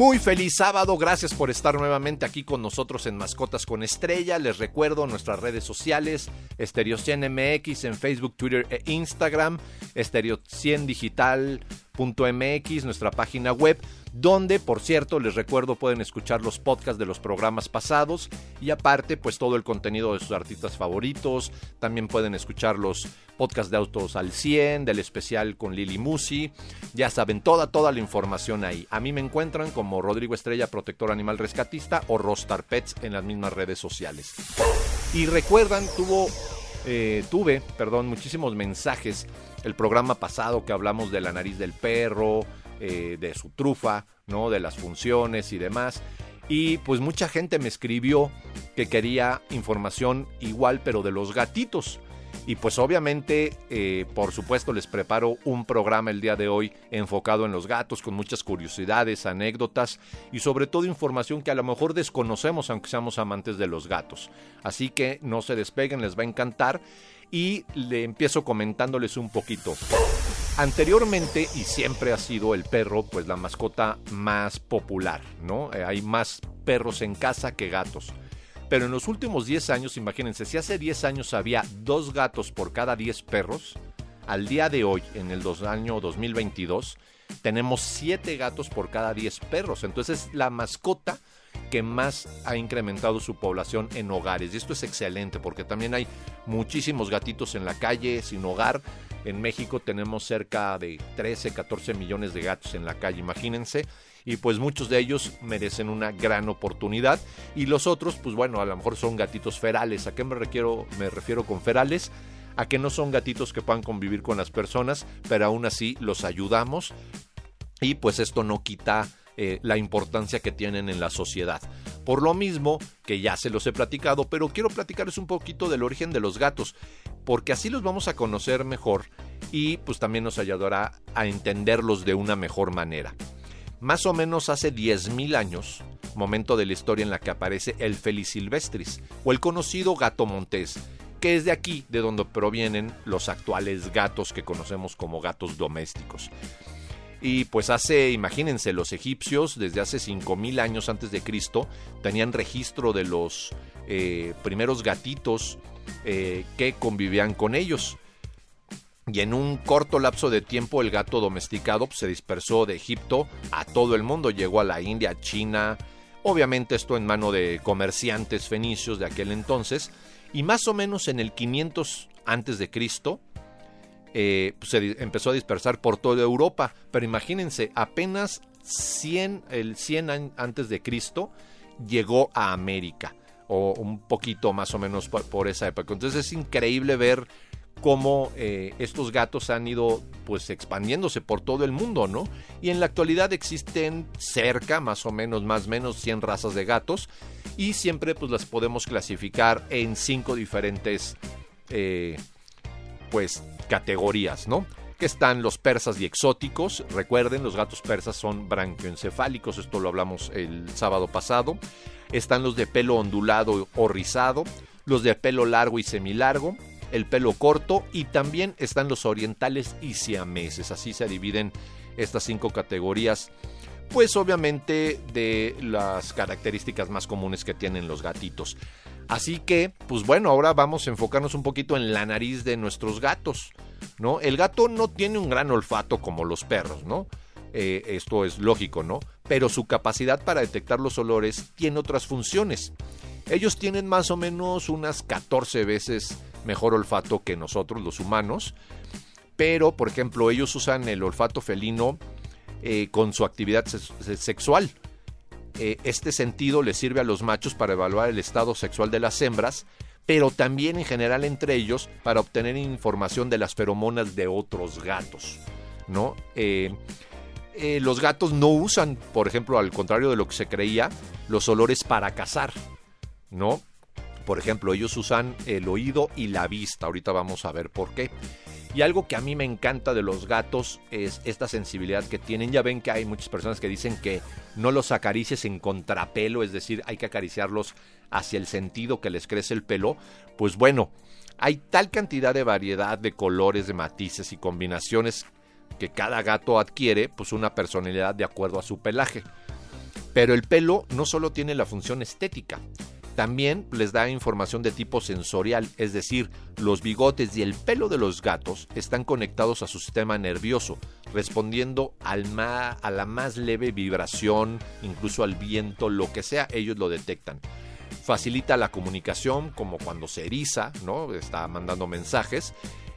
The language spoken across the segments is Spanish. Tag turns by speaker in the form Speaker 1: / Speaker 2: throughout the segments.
Speaker 1: Muy feliz sábado, gracias por estar nuevamente aquí con nosotros en Mascotas con Estrella. Les recuerdo nuestras redes sociales, Estereo 100 MX en Facebook, Twitter e Instagram, Estereo 100 Digital .mx, nuestra página web, donde, por cierto, les recuerdo pueden escuchar los podcasts de los programas pasados y aparte, pues todo el contenido de sus artistas favoritos. También pueden escuchar los podcasts de Autos al 100, del especial con Lili Musi. Ya saben, toda, toda la información ahí. A mí me encuentran como Rodrigo Estrella, protector animal rescatista o Rostar Pets en las mismas redes sociales. Y recuerdan, tuvo, eh, tuve, perdón, muchísimos mensajes el programa pasado que hablamos de la nariz del perro, eh, de su trufa, ¿no? De las funciones y demás. Y pues mucha gente me escribió que quería información igual, pero de los gatitos. Y pues obviamente, eh, por supuesto, les preparo un programa el día de hoy enfocado en los gatos, con muchas curiosidades, anécdotas y sobre todo información que a lo mejor desconocemos, aunque seamos amantes de los gatos. Así que no se despeguen, les va a encantar y le empiezo comentándoles un poquito. Anteriormente y siempre ha sido el perro pues la mascota más popular, ¿no? Eh, hay más perros en casa que gatos. Pero en los últimos 10 años, imagínense, si hace 10 años había dos gatos por cada 10 perros, al día de hoy, en el año 2022, tenemos 7 gatos por cada 10 perros. Entonces la mascota que más ha incrementado su población en hogares. Y esto es excelente porque también hay muchísimos gatitos en la calle sin hogar. En México tenemos cerca de 13, 14 millones de gatos en la calle, imagínense. Y pues muchos de ellos merecen una gran oportunidad. Y los otros, pues bueno, a lo mejor son gatitos ferales. ¿A qué me, refiero, me refiero con ferales? A que no son gatitos que puedan convivir con las personas, pero aún así los ayudamos. Y pues esto no quita eh, la importancia que tienen en la sociedad. Por lo mismo, que ya se los he platicado, pero quiero platicarles un poquito del origen de los gatos, porque así los vamos a conocer mejor y pues también nos ayudará a entenderlos de una mejor manera. Más o menos hace 10.000 años, momento de la historia en la que aparece el Felis silvestris, o el conocido gato montés, que es de aquí de donde provienen los actuales gatos que conocemos como gatos domésticos. Y pues hace, imagínense, los egipcios desde hace 5000 años antes de Cristo tenían registro de los eh, primeros gatitos eh, que convivían con ellos. Y en un corto lapso de tiempo el gato domesticado pues, se dispersó de Egipto a todo el mundo, llegó a la India, China, obviamente esto en mano de comerciantes fenicios de aquel entonces, y más o menos en el 500 antes de Cristo, eh, se empezó a dispersar por toda Europa. Pero imagínense, apenas 100, el 100 antes de Cristo llegó a América, o un poquito más o menos por, esa época. Entonces es increíble ver cómo eh, estos gatos han ido pues expandiéndose por todo el mundo, ¿no? Y en la actualidad existen cerca, más o menos, más o menos 100 razas de gatos y siempre pues las podemos clasificar en cinco diferentes eh, pues categorías, ¿no? Que están los persas y exóticos. Recuerden, los gatos persas son branquioencefálicos, esto lo hablamos el sábado pasado. Están los de pelo ondulado o rizado, los de pelo largo y semilargo, el pelo corto y también están los orientales y siameses. Así se dividen estas cinco categorías pues obviamente de las características más comunes que tienen los gatitos. Así que, pues bueno, ahora vamos a enfocarnos un poquito en la nariz de nuestros gatos, ¿no? El gato no tiene un gran olfato como los perros, ¿no? Eh, esto es lógico, ¿no? Pero su capacidad para detectar los olores tiene otras funciones. Ellos tienen más o menos unas 14 veces mejor olfato que nosotros, los humanos, pero, por ejemplo, ellos usan el olfato felino eh, con su actividad sexual. Eh, este sentido le sirve a los machos para evaluar el estado sexual de las hembras, pero también en general entre ellos para obtener información de las feromonas de otros gatos. ¿no? Eh, eh, los gatos no usan, por ejemplo, al contrario de lo que se creía, los olores para cazar. ¿no? Por ejemplo, ellos usan el oído y la vista. Ahorita vamos a ver por qué. Y algo que a mí me encanta de los gatos es esta sensibilidad que tienen. Ya ven que hay muchas personas que dicen que no los acaricies en contrapelo, es decir, hay que acariciarlos hacia el sentido que les crece el pelo. Pues bueno, hay tal cantidad de variedad de colores, de matices y combinaciones que cada gato adquiere pues una personalidad de acuerdo a su pelaje. Pero el pelo no solo tiene la función estética, también les da información de tipo sensorial, es decir, los bigotes y el pelo de los gatos están conectados a su sistema nervioso, respondiendo al a la más leve vibración, incluso al viento, lo que sea, ellos lo detectan. Facilita la comunicación, como cuando se eriza, ¿no? Está mandando mensajes,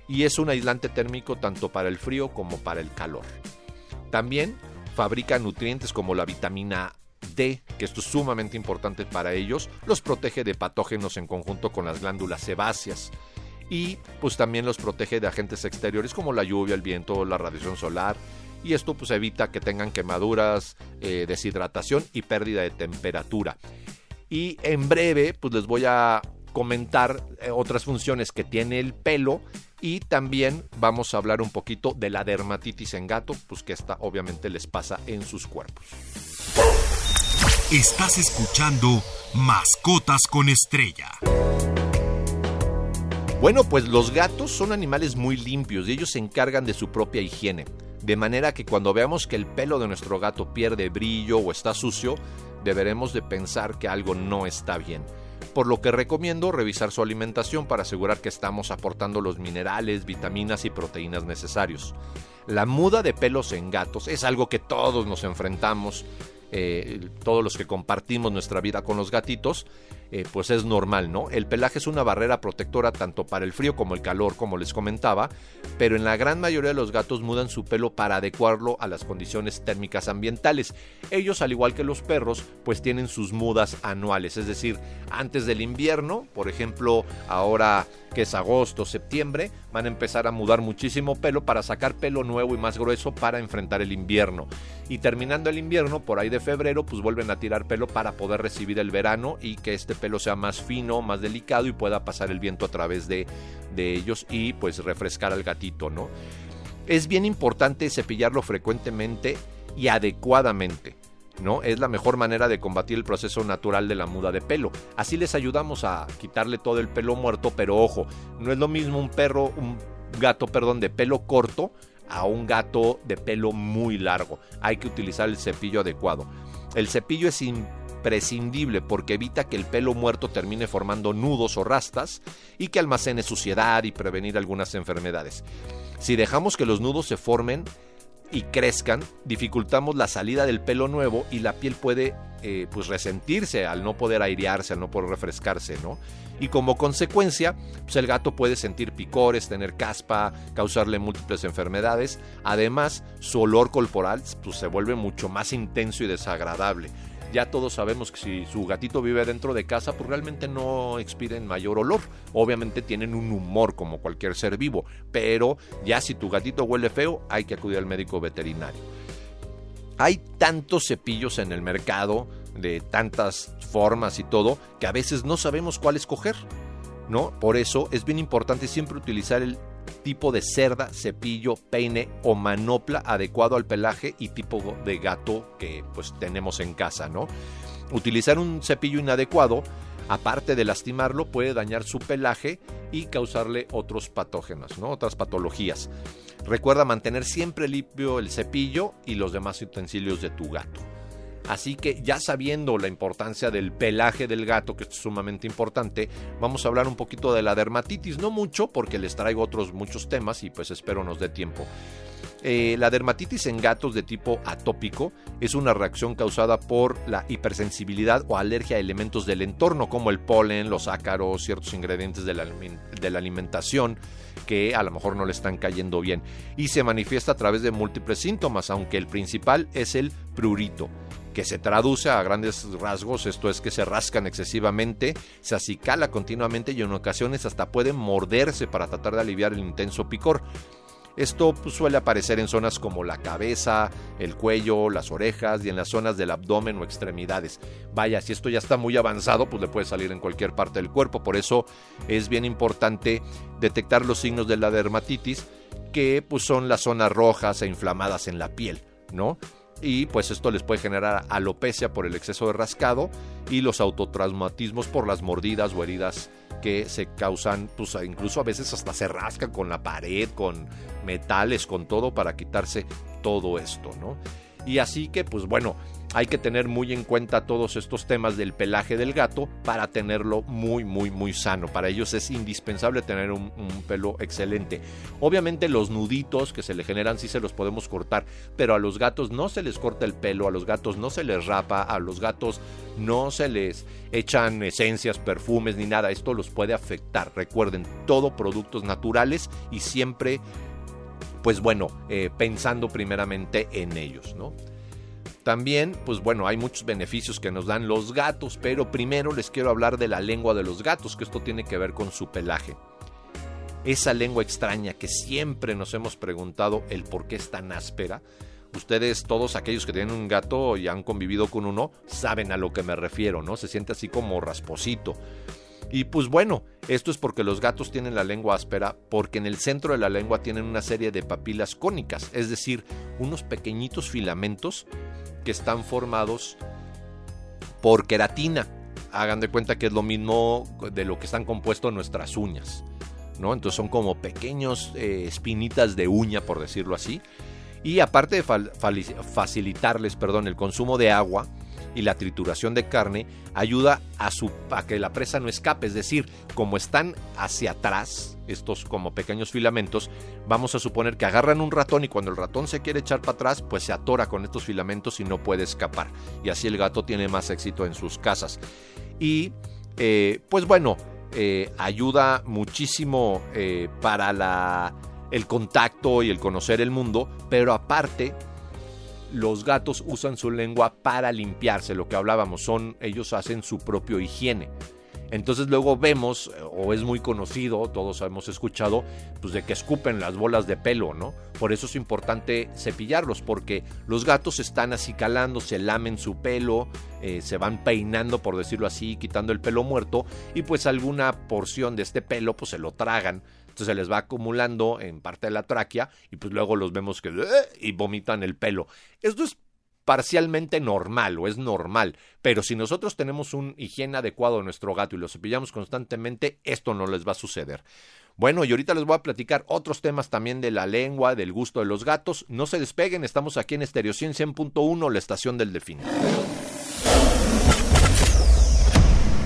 Speaker 1: y es un aislante térmico tanto para el frío como para el calor. También fabrica nutrientes como la vitamina D, que esto es sumamente importante para ellos, los protege de patógenos en conjunto con las glándulas sebáceas y pues también los protege de agentes exteriores como la lluvia, el viento, la radiación solar y esto pues evita que tengan quemaduras, eh, deshidratación y pérdida de temperatura. Y en breve pues les voy a comentar eh, otras funciones que tiene el pelo y también vamos a hablar un poquito de la dermatitis en gato, pues que esta obviamente les pasa en sus cuerpos.
Speaker 2: Estás escuchando Mascotas con Estrella.
Speaker 1: Bueno, pues los gatos son animales muy limpios y ellos se encargan de su propia higiene. De manera que cuando veamos que el pelo de nuestro gato pierde brillo o está sucio, deberemos de pensar que algo no está bien. Por lo que recomiendo revisar su alimentación para asegurar que estamos aportando los minerales, vitaminas y proteínas necesarios. La muda de pelos en gatos es algo que todos nos enfrentamos eh, todos los que compartimos nuestra vida con los gatitos, eh, pues es normal, ¿no? El pelaje es una barrera protectora tanto para el frío como el calor, como les comentaba, pero en la gran mayoría de los gatos mudan su pelo para adecuarlo a las condiciones térmicas ambientales. Ellos, al igual que los perros, pues tienen sus mudas anuales, es decir, antes del invierno, por ejemplo, ahora que es agosto, septiembre, van a empezar a mudar muchísimo pelo para sacar pelo nuevo y más grueso para enfrentar el invierno. Y terminando el invierno, por ahí de febrero, pues vuelven a tirar pelo para poder recibir el verano y que este pelo sea más fino, más delicado y pueda pasar el viento a través de, de ellos y pues refrescar al gatito, ¿no? Es bien importante cepillarlo frecuentemente y adecuadamente. ¿No? Es la mejor manera de combatir el proceso natural de la muda de pelo. Así les ayudamos a quitarle todo el pelo muerto, pero ojo, no es lo mismo un perro, un gato, perdón, de pelo corto a un gato de pelo muy largo. Hay que utilizar el cepillo adecuado. El cepillo es imprescindible porque evita que el pelo muerto termine formando nudos o rastas y que almacene suciedad y prevenir algunas enfermedades. Si dejamos que los nudos se formen, y crezcan, dificultamos la salida del pelo nuevo y la piel puede eh, pues resentirse al no poder airearse, al no poder refrescarse, ¿no? Y como consecuencia, pues el gato puede sentir picores, tener caspa, causarle múltiples enfermedades. Además, su olor corporal pues, se vuelve mucho más intenso y desagradable ya todos sabemos que si su gatito vive dentro de casa, pues realmente no expiren mayor olor. Obviamente tienen un humor como cualquier ser vivo, pero ya si tu gatito huele feo, hay que acudir al médico veterinario. Hay tantos cepillos en el mercado, de tantas formas y todo, que a veces no sabemos cuál escoger. ¿No? Por eso es bien importante siempre utilizar el tipo de cerda, cepillo, peine o manopla adecuado al pelaje y tipo de gato que pues tenemos en casa, ¿no? Utilizar un cepillo inadecuado, aparte de lastimarlo, puede dañar su pelaje y causarle otros patógenos, ¿no? Otras patologías. Recuerda mantener siempre limpio el cepillo y los demás utensilios de tu gato. Así que ya sabiendo la importancia del pelaje del gato, que es sumamente importante, vamos a hablar un poquito de la dermatitis, no mucho porque les traigo otros muchos temas y pues espero nos dé tiempo. Eh, la dermatitis en gatos de tipo atópico es una reacción causada por la hipersensibilidad o alergia a elementos del entorno como el polen, los ácaros, ciertos ingredientes de la, de la alimentación que a lo mejor no le están cayendo bien. Y se manifiesta a través de múltiples síntomas, aunque el principal es el prurito que se traduce a grandes rasgos, esto es que se rascan excesivamente, se acicala continuamente y en ocasiones hasta pueden morderse para tratar de aliviar el intenso picor. Esto pues, suele aparecer en zonas como la cabeza, el cuello, las orejas y en las zonas del abdomen o extremidades. Vaya, si esto ya está muy avanzado, pues le puede salir en cualquier parte del cuerpo. Por eso es bien importante detectar los signos de la dermatitis, que pues, son las zonas rojas e inflamadas en la piel, ¿no? Y pues esto les puede generar alopecia por el exceso de rascado y los autotraumatismos por las mordidas o heridas que se causan, pues incluso a veces hasta se rascan con la pared, con metales, con todo para quitarse todo esto, ¿no? Y así que, pues bueno, hay que tener muy en cuenta todos estos temas del pelaje del gato para tenerlo muy, muy, muy sano. Para ellos es indispensable tener un, pelo excelente. Obviamente los nuditos que se le generan sí se los podemos cortar, pero a los gatos no se les corta el pelo, a los gatos no se les rapa, a los gatos no se les echan esencias, perfumes ni nada. Esto los puede afectar. Recuerden, todo productos naturales y siempre, pues bueno, eh, pensando primeramente en ellos, ¿no? También, pues bueno, hay muchos beneficios que nos dan los gatos, pero primero les quiero hablar de la lengua de los gatos, que esto tiene que ver con su pelaje. Esa lengua extraña que siempre nos hemos preguntado el por qué es tan áspera. Ustedes, todos aquellos que tienen un gato y han convivido con uno, saben a lo que me refiero, ¿no? Se siente así como rasposito. Y pues bueno, esto es porque los gatos tienen la lengua áspera, porque en el centro de la lengua tienen una serie de papilas cónicas, es decir, unos pequeñitos filamentos que están formados por queratina. Hagan de cuenta que es lo mismo de lo que están compuestos nuestras uñas. ¿no? Entonces son como pequeños eh, espinitas de uña, por decirlo así. Y aparte de facilitarles perdón, el consumo de agua, y la trituración de carne ayuda a, su, que la presa no escape, es decir, como están hacia atrás, estos como pequeños filamentos, vamos a suponer que agarran un ratón y cuando el ratón se quiere echar para atrás, pues se atora con estos filamentos y no puede escapar. Y así el gato tiene más éxito en sus casas. Y eh, pues bueno, eh, ayuda muchísimo eh, para la, el contacto y el conocer el mundo, pero aparte los gatos usan su lengua para limpiarse, lo que hablábamos, son ellos hacen su propio higiene. Entonces luego vemos, o es muy conocido, todos hemos escuchado, pues de que escupen las bolas de pelo, ¿no? Por eso es importante cepillarlos, porque los gatos están acicalando, se lamen su pelo, eh, se van peinando, por decirlo así, quitando el pelo muerto, y pues alguna porción de este pelo, pues se lo tragan. Entonces se les va acumulando en parte de la tráquea y pues luego los vemos que ¡eh! y vomitan el pelo. Esto es parcialmente normal o es normal, pero si nosotros tenemos un higiene adecuado de nuestro gato y lo cepillamos constantemente, esto no les va a suceder. Bueno, y ahorita les voy a platicar otros temas también de la lengua, del gusto de los gatos. No se despeguen, estamos aquí en Estereo 100.1, la estación del Delfín.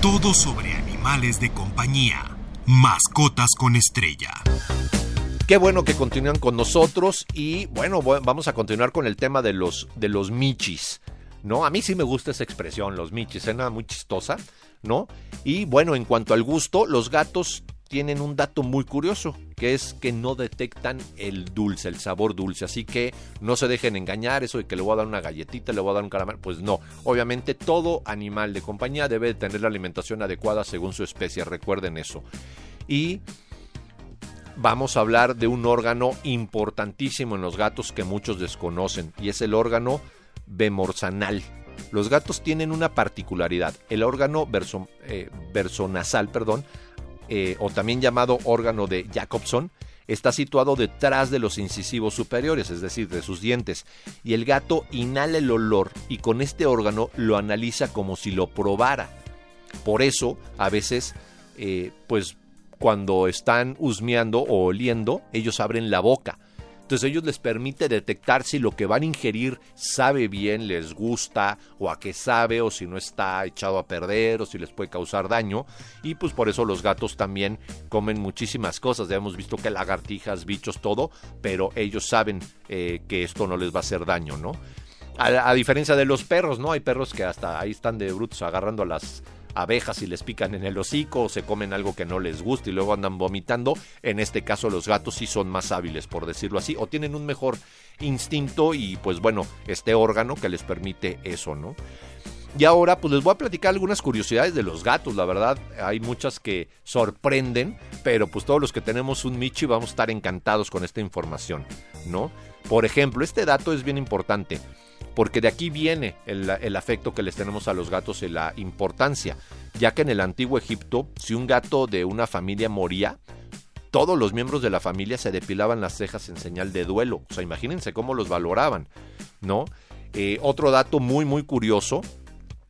Speaker 2: Todo sobre animales de compañía. Mascotas con estrella.
Speaker 1: Qué bueno que continúan con nosotros y bueno, vamos a continuar con el tema de los, de los michis. ¿No? A mí sí me gusta esa expresión, los michis, nada muy chistosa, ¿no? Y bueno, en cuanto al gusto, los gatos tienen un dato muy curioso, que es que no detectan el dulce, el sabor dulce. Así que no se dejen engañar, eso de que le voy a dar una galletita, le voy a dar un caramelo. Pues no, obviamente todo animal de compañía debe tener la alimentación adecuada según su especie, recuerden eso. Y vamos a hablar de un órgano importantísimo en los gatos que muchos desconocen, y es el órgano bemorsanal. Los gatos tienen una particularidad. El órgano verso, eh, versonasal, perdón, eh, o también llamado órgano de Jacobson, está situado detrás de los incisivos superiores, es decir, de sus dientes, y el gato inhala el olor y con este órgano lo analiza como si lo probara. Por eso, a veces, eh, pues cuando están husmeando o oliendo, ellos abren la boca entonces ellos les permite detectar si lo que van a ingerir sabe bien, les gusta, o a qué sabe, o si no está echado a perder, o si les puede causar daño. Y pues por eso los gatos también comen muchísimas cosas. Ya hemos visto que lagartijas, bichos, todo, pero ellos saben eh, que esto no les va a hacer daño, ¿no? A, a, diferencia de los perros, ¿no? Hay perros que hasta ahí están de brutos agarrando las abejas y les pican en el hocico o se comen algo que no les gusta y luego andan vomitando. En este caso los gatos sí son más hábiles, por decirlo así, o tienen un mejor instinto y pues bueno, este órgano que les permite eso, ¿no? Y ahora pues les voy a platicar algunas curiosidades de los gatos, la verdad hay muchas que sorprenden, pero pues todos los que tenemos un Michi vamos a estar encantados con esta información, ¿no? Por ejemplo, este dato es bien importante, porque de aquí viene el, afecto que les tenemos a los gatos y la importancia, ya que en el antiguo Egipto, si un gato de una familia moría, todos los miembros de la familia se depilaban las cejas en señal de duelo. O sea, imagínense cómo los valoraban, ¿no? Eh, otro dato muy, muy curioso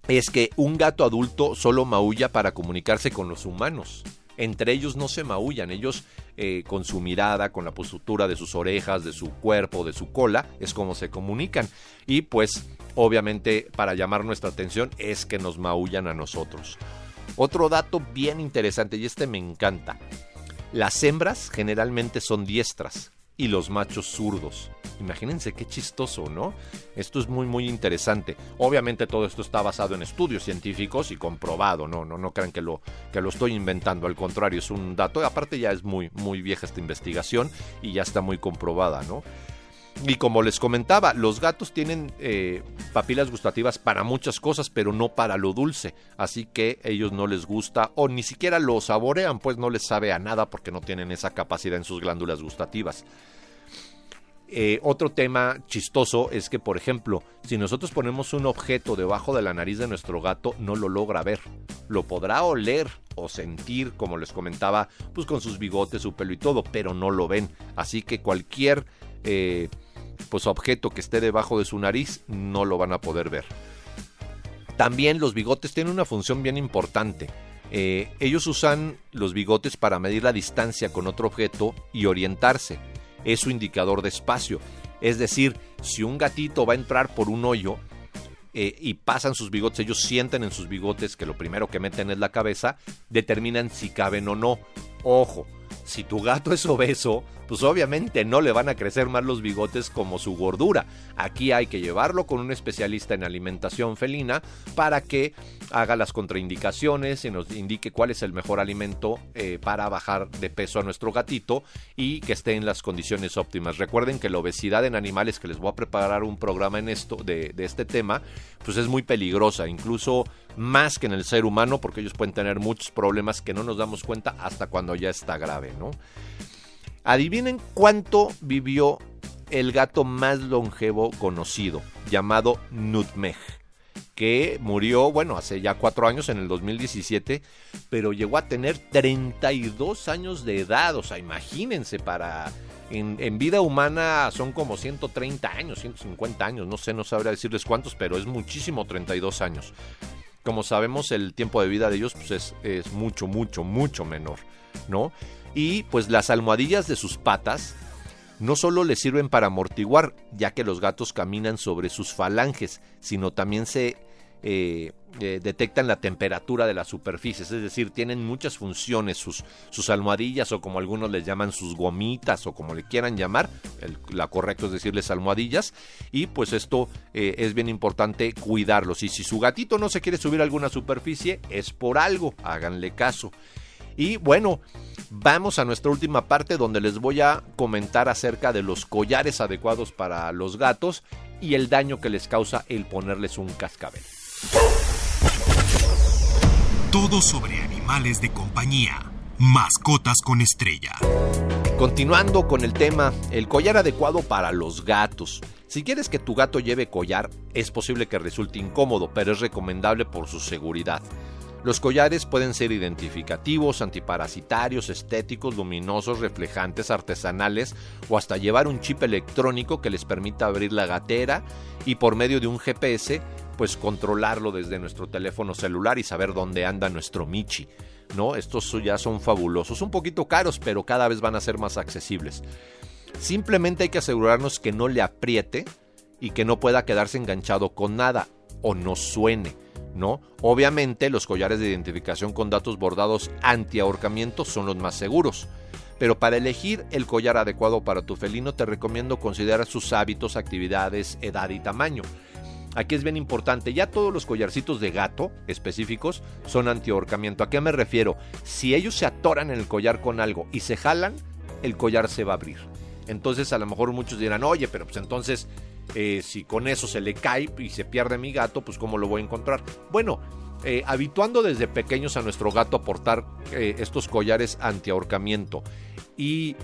Speaker 1: es que un gato adulto solo maulla para comunicarse con los humanos. Entre ellos no se maullan, ellos eh, con su mirada, con la postura de sus orejas, de su cuerpo, de su cola, es como se comunican. Y pues, obviamente, para llamar nuestra atención es que nos maullan a nosotros. Otro dato bien interesante, y este me encanta. Las hembras generalmente son diestras y los machos zurdos. Imagínense qué chistoso, ¿no? Esto es muy muy interesante. Obviamente todo esto está basado en estudios científicos y comprobado, no no no crean que lo que lo estoy inventando, al contrario, es un dato, aparte ya es muy muy vieja esta investigación y ya está muy comprobada, ¿no? Y como les comentaba, los gatos tienen eh, papilas gustativas para muchas cosas, pero no para lo dulce. Así que ellos no les gusta o ni siquiera lo saborean, pues no les sabe a nada porque no tienen esa capacidad en sus glándulas gustativas. Eh, otro tema chistoso es que, por ejemplo, si nosotros ponemos un objeto debajo de la nariz de nuestro gato, no lo logra ver. Lo podrá oler o sentir, como les comentaba, pues con sus bigotes, su pelo y todo, pero no lo ven. Así que cualquier eh, pues objeto que esté debajo de su nariz no lo van a poder ver. También los bigotes tienen una función bien importante. Eh, ellos usan los bigotes para medir la distancia con otro objeto y orientarse. Es su indicador de espacio. Es decir, si un gatito va a entrar por un hoyo eh, y pasan sus bigotes, ellos sienten en sus bigotes que lo primero que meten es la cabeza, determinan si caben o no. Ojo, si tu gato es obeso, pues obviamente no le van a crecer más los bigotes como su gordura. Aquí hay que llevarlo con un especialista en alimentación felina para que haga las contraindicaciones y nos indique cuál es el mejor alimento eh, para bajar de peso a nuestro gatito y que esté en las condiciones óptimas. Recuerden que la obesidad en animales, que les voy a preparar un programa en esto de, de este tema, pues es muy peligrosa, incluso más que en el ser humano, porque ellos pueden tener muchos problemas que no nos damos cuenta hasta cuando ya está grave, ¿no? Adivinen cuánto vivió el gato más longevo conocido, llamado Nutmeg, que murió, bueno, hace ya cuatro años, en el 2017, pero llegó a tener 32 años de edad, o sea, imagínense, para... En, en, vida humana son como 130 años, 150 años, no sé, no sabría decirles cuántos, pero es muchísimo 32 años. Como sabemos, el tiempo de vida de ellos pues, es, mucho, mucho, mucho menor, ¿no? y pues las almohadillas de sus patas no solo les sirven para amortiguar, ya que los gatos caminan sobre sus falanges, sino también se eh, eh, detectan la temperatura de las superficies, es decir, tienen muchas funciones sus, sus almohadillas o como algunos les llaman sus gomitas o como le quieran llamar, la correcto es decirles almohadillas, y pues esto eh, es bien importante cuidarlos. Y si su gatito no se quiere subir a alguna superficie, es por algo, háganle caso. Y bueno, vamos a nuestra última parte donde les voy a comentar acerca de los collares adecuados para los gatos y el daño que les causa el ponerles un cascabel.
Speaker 2: Todo sobre animales de compañía. Mascotas con estrella.
Speaker 1: Continuando con el tema, el collar adecuado para los gatos. Si quieres que tu gato lleve collar, es posible que resulte incómodo, pero es recomendable por su seguridad. Los collares pueden ser identificativos, antiparasitarios, estéticos, luminosos, reflejantes, artesanales o hasta llevar un chip electrónico que les permita abrir la gatera y por medio de un GPS pues controlarlo desde nuestro teléfono celular y saber dónde anda nuestro Michi. ¿no? Estos ya son fabulosos, un poquito caros, pero cada vez van a ser más accesibles. Simplemente hay que asegurarnos que no le apriete y que no pueda quedarse enganchado con nada o no suene. ¿No? Obviamente los collares de identificación con datos bordados anti-ahorcamiento son los más seguros. Pero para elegir el collar adecuado para tu felino te recomiendo considerar sus hábitos, actividades, edad y tamaño. Aquí es bien importante, ya todos los collarcitos de gato específicos son anti-ahorcamiento. ¿A qué me refiero? Si ellos se atoran en el collar con algo y se jalan, el collar se va a abrir. Entonces a lo mejor muchos dirán, oye, pero pues entonces eh, si con eso se le cae y se pierde mi gato, pues cómo lo voy a encontrar. Bueno, eh, habituando desde pequeños a nuestro gato a portar eh, estos collares anti-ahorcamiento y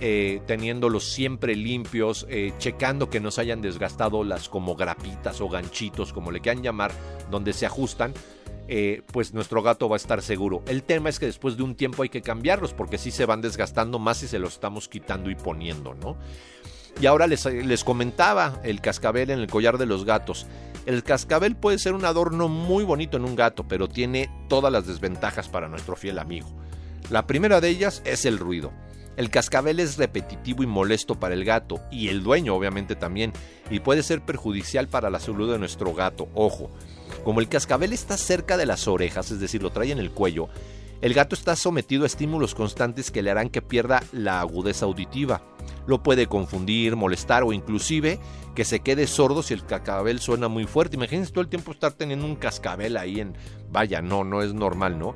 Speaker 1: teniéndolos siempre limpios, checando que no se hayan desgastado las como grapitas o ganchitos, como le quieran llamar, donde se ajustan, pues nuestro gato va a estar seguro. El tema es que después de un tiempo hay que cambiarlos porque si se van desgastando más si se los estamos quitando y poniendo, ¿no? Y ahora les, les comentaba el cascabel en el collar de los gatos. El cascabel puede ser un adorno muy bonito en un gato, pero tiene todas las desventajas para nuestro fiel amigo. La primera de ellas es el ruido. El cascabel es repetitivo y molesto para el gato, y el dueño obviamente también, y puede ser perjudicial para la salud de nuestro gato. Ojo, como el cascabel está cerca de las orejas, es decir, lo trae en el cuello, el gato está sometido a estímulos constantes que le harán que pierda la agudeza auditiva. Lo puede confundir, molestar o inclusive que se quede sordo si el cascabel suena muy fuerte. Imagínense todo el tiempo estar teniendo un cascabel ahí en... Vaya, no, no es normal, ¿no?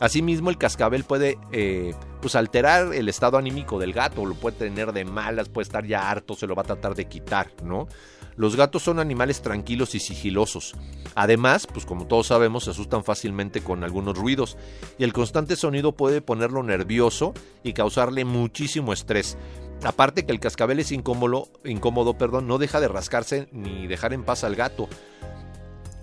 Speaker 1: Asimismo, el cascabel puede eh, pues alterar el estado anímico del gato, lo puede tener de malas, puede estar ya harto, se lo va a tratar de quitar, ¿no? Los gatos son animales tranquilos y sigilosos. Además, pues como todos sabemos, se asustan fácilmente con algunos ruidos y el constante sonido puede ponerlo nervioso y causarle muchísimo estrés. Aparte que el cascabel es incómodo, incómodo, perdón, no deja de rascarse ni dejar en paz al gato.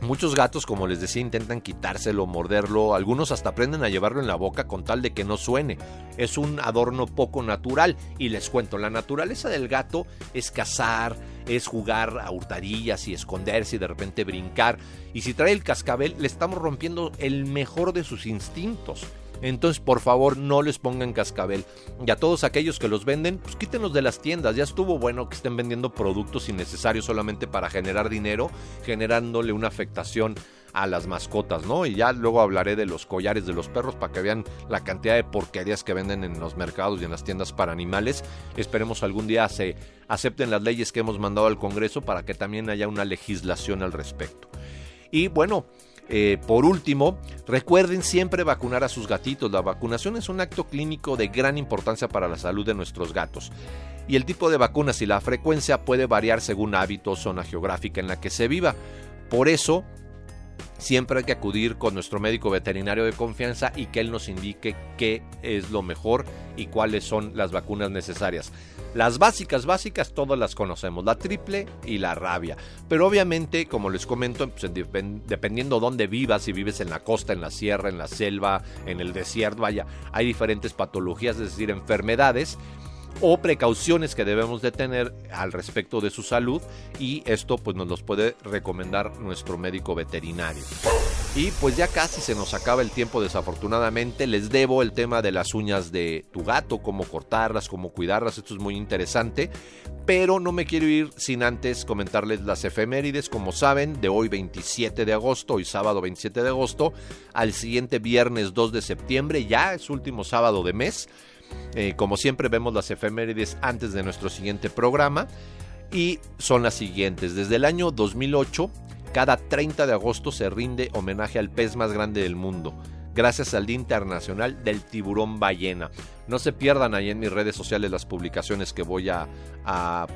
Speaker 1: Muchos gatos, como les decía, intentan quitárselo, morderlo, algunos hasta aprenden a llevarlo en la boca con tal de que no suene. Es un adorno poco natural y les cuento, la naturaleza del gato es cazar, es jugar a hurtadillas y esconderse y de repente brincar. Y si trae el cascabel, le estamos rompiendo el mejor de sus instintos. Entonces, por favor, no les pongan cascabel. Y a todos aquellos que los venden, pues quítenlos de las tiendas. Ya estuvo bueno que estén vendiendo productos innecesarios solamente para generar dinero, generándole una afectación a las mascotas, ¿no? Y ya luego hablaré de los collares de los perros para que vean la cantidad de porquerías que venden en los mercados y en las tiendas para animales. Esperemos algún día se acepten las leyes que hemos mandado al Congreso para que también haya una legislación al respecto. Y bueno, eh, por último, recuerden siempre vacunar a sus gatitos. La vacunación es un acto clínico de gran importancia para la salud de nuestros gatos. Y el tipo de vacunas y la frecuencia puede variar según hábito o zona geográfica en la que se viva. Por eso, siempre hay que acudir con nuestro médico veterinario de confianza y que él nos indique qué es lo mejor y cuáles son las vacunas necesarias. Las básicas, básicas, todas las conocemos, la triple y la rabia. Pero obviamente, como les comento, pues, dependiendo dónde vivas, si vives en la costa, en la sierra, en la selva, en el desierto, vaya, hay diferentes patologías, es decir, enfermedades o precauciones que debemos de tener al respecto de su salud y esto pues nos los puede recomendar nuestro médico veterinario. Y pues ya casi se nos acaba el tiempo desafortunadamente, les debo el tema de las uñas de tu gato, cómo cortarlas, cómo cuidarlas, esto es muy interesante, pero no me quiero ir sin antes comentarles las efemérides, como saben, de hoy 27 de agosto, hoy sábado 27 de agosto, al siguiente viernes 2 de septiembre, ya es último sábado de mes, eh, como siempre vemos las efemérides antes de nuestro siguiente programa y son las siguientes. Desde el año 2008, cada 30 de agosto se rinde homenaje al pez más grande del mundo, gracias al Día Internacional del Tiburón Ballena. No se pierdan ahí en mis redes sociales las publicaciones que voy a, a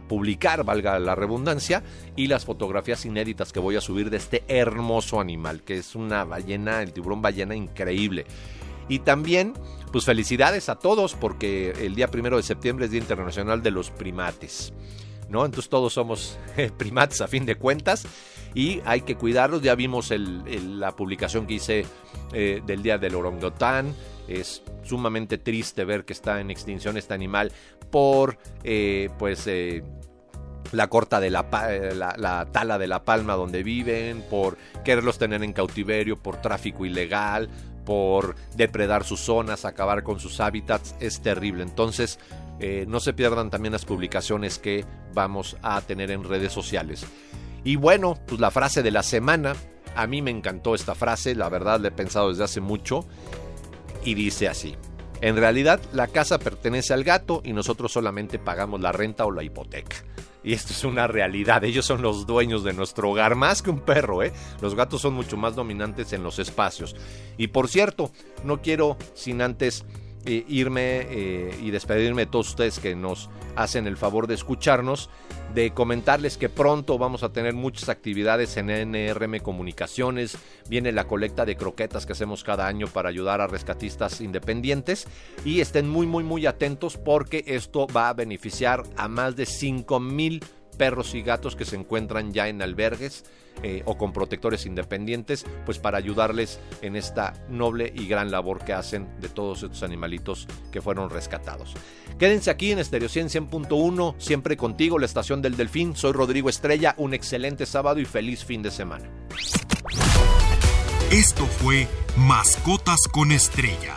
Speaker 1: publicar, valga la redundancia, y las fotografías inéditas que voy a subir de este hermoso animal, que es una ballena, el tiburón ballena increíble. Y también, pues felicidades a todos porque el día primero de septiembre es Día Internacional de los Primates. ¿No? Entonces todos somos eh, primates a fin de cuentas y hay que cuidarlos. Ya vimos la publicación que hice eh, del Día del Orangután. Es sumamente triste ver que está en extinción este animal por eh, pues la corta de la, la, tala de la palma donde viven, por quererlos tener en cautiverio, por tráfico ilegal, por depredar sus zonas, acabar con sus hábitats, es terrible. Entonces, eh, no se pierdan también las publicaciones que vamos a tener en redes sociales. Y bueno, pues la frase de la semana, a mí me encantó esta frase, la verdad la he pensado desde hace mucho, y dice así. En realidad, la casa pertenece al gato y nosotros solamente pagamos la renta o la hipoteca. Y esto es una realidad. Ellos son los dueños de nuestro hogar, más que un perro, ¿eh? Los gatos son mucho más dominantes en los espacios. Y por cierto, no quiero sin antes eh, irme eh, y despedirme de todos ustedes que nos hacen el favor de escucharnos, de comentarles que pronto vamos a tener muchas actividades en NRM Comunicaciones, viene la colecta de croquetas que hacemos cada año para ayudar a rescatistas independientes. Y estén muy muy muy atentos porque esto va a beneficiar a más de 5 mil perros y gatos que se encuentran ya en albergues eh, o con protectores independientes, pues para ayudarles en esta noble y gran labor que hacen de todos estos animalitos que fueron rescatados. Quédense aquí en Estereo 100.1, siempre contigo, la estación del Delfín. Soy Rodrigo Estrella, un excelente sábado y feliz fin de semana.
Speaker 2: Esto fue Mascotas con Estrella.